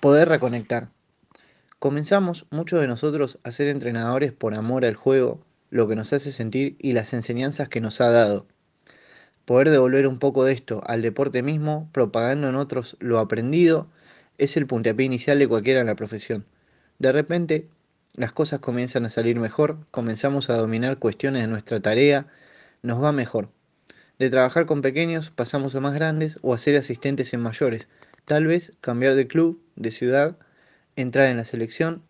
Poder reconectar. Comenzamos muchos de nosotros a ser entrenadores por amor al juego, lo que nos hace sentir y las enseñanzas que nos ha dado. Poder devolver un poco de esto al deporte mismo, propagando en otros lo aprendido, es el puntapié inicial de cualquiera en la profesión. De repente, las cosas comienzan a salir mejor, comenzamos a dominar cuestiones de nuestra tarea, nos va mejor. De trabajar con pequeños pasamos a más grandes o a ser asistentes en mayores, Tal vez cambiar de club, de ciudad, entrar en la selección.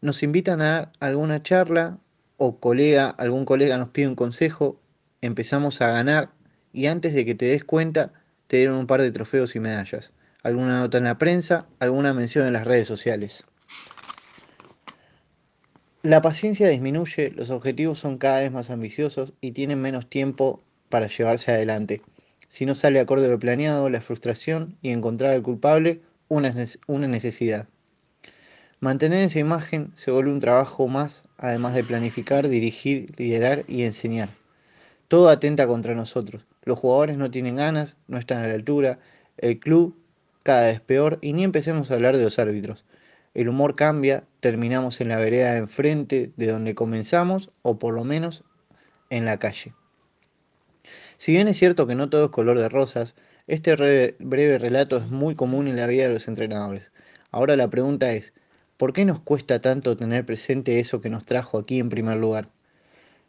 Nos invitan a dar alguna charla o colega, algún colega nos pide un consejo, empezamos a ganar y antes de que te des cuenta te dieron un par de trofeos y medallas. Alguna nota en la prensa, alguna mención en las redes sociales. La paciencia disminuye, los objetivos son cada vez más ambiciosos y tienen menos tiempo para llevarse adelante. Si no sale acorde a lo planeado, la frustración y encontrar al culpable, una, necesidad. Mantener esa imagen se vuelve un trabajo más, además de planificar, dirigir, liderar y enseñar. Todo atenta contra nosotros. Los jugadores no tienen ganas, no están a la altura, el club cada vez peor y ni empecemos a hablar de los árbitros. El humor cambia, terminamos en la vereda de enfrente de donde comenzamos o por lo menos en la calle. Si bien es cierto que no todo es color de rosas, este breve relato es muy común en la vida de los entrenadores. Ahora la pregunta es, ¿por qué nos cuesta tanto tener presente eso que nos trajo aquí en primer lugar?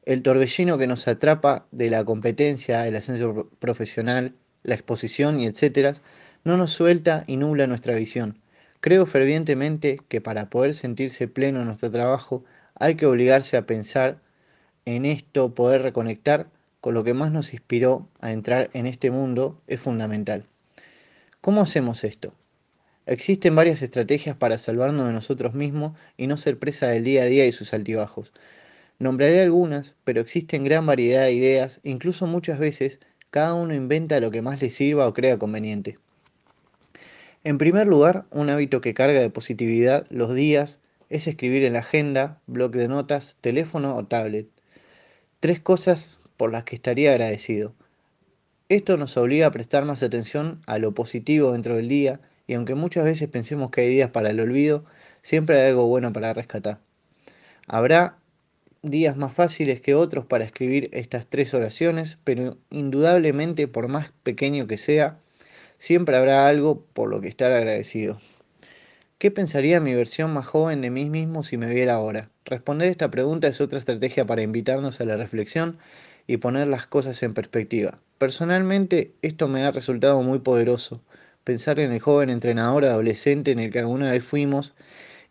El torbellino que nos atrapa de la competencia, el ascenso profesional, la exposición y etcétera, no nos suelta y nubla nuestra visión. Creo fervientemente que para poder sentirse pleno en nuestro trabajo hay que obligarse a pensar en esto, poder reconectar con lo que más nos inspiró a entrar en este mundo es fundamental. ¿Cómo hacemos esto? Existen varias estrategias para salvarnos de nosotros mismos y no ser presa del día a día y sus altibajos. Nombraré algunas, pero existen gran variedad de ideas, incluso muchas veces cada uno inventa lo que más le sirva o crea conveniente. En primer lugar, un hábito que carga de positividad los días es escribir en la agenda, blog de notas, teléfono o tablet. Tres cosas por las que estaría agradecido. Esto nos obliga a prestar más atención a lo positivo dentro del día y aunque muchas veces pensemos que hay días para el olvido, siempre hay algo bueno para rescatar. Habrá días más fáciles que otros para escribir estas tres oraciones, pero indudablemente por más pequeño que sea, siempre habrá algo por lo que estar agradecido. ¿Qué pensaría mi versión más joven de mí mismo si me viera ahora? Responder esta pregunta es otra estrategia para invitarnos a la reflexión y poner las cosas en perspectiva. Personalmente esto me ha resultado muy poderoso, pensar en el joven entrenador adolescente en el que alguna vez fuimos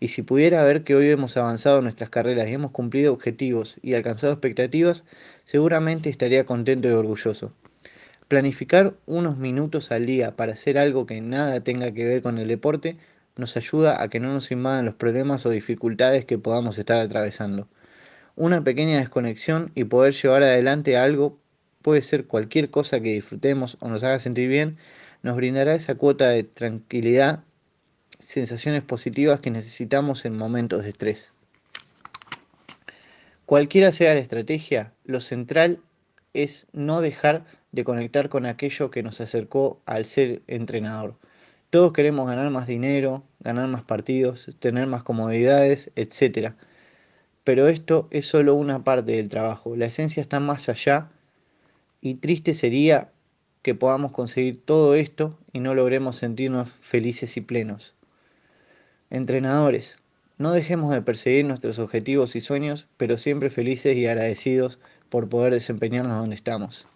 y si pudiera ver que hoy hemos avanzado nuestras carreras y hemos cumplido objetivos y alcanzado expectativas, seguramente estaría contento y orgulloso. Planificar unos minutos al día para hacer algo que nada tenga que ver con el deporte nos ayuda a que no nos invadan los problemas o dificultades que podamos estar atravesando. Una pequeña desconexión y poder llevar adelante algo, puede ser cualquier cosa que disfrutemos o nos haga sentir bien, nos brindará esa cuota de tranquilidad, sensaciones positivas que necesitamos en momentos de estrés. Cualquiera sea la estrategia, lo central es no dejar de conectar con aquello que nos acercó al ser entrenador. Todos queremos ganar más dinero, ganar más partidos, tener más comodidades, etc pero esto es solo una parte del trabajo. La esencia está más allá y triste sería que podamos conseguir todo esto y no logremos sentirnos felices y plenos. Entrenadores, no dejemos de perseguir nuestros objetivos y sueños, pero siempre felices y agradecidos por poder desempeñarnos donde estamos.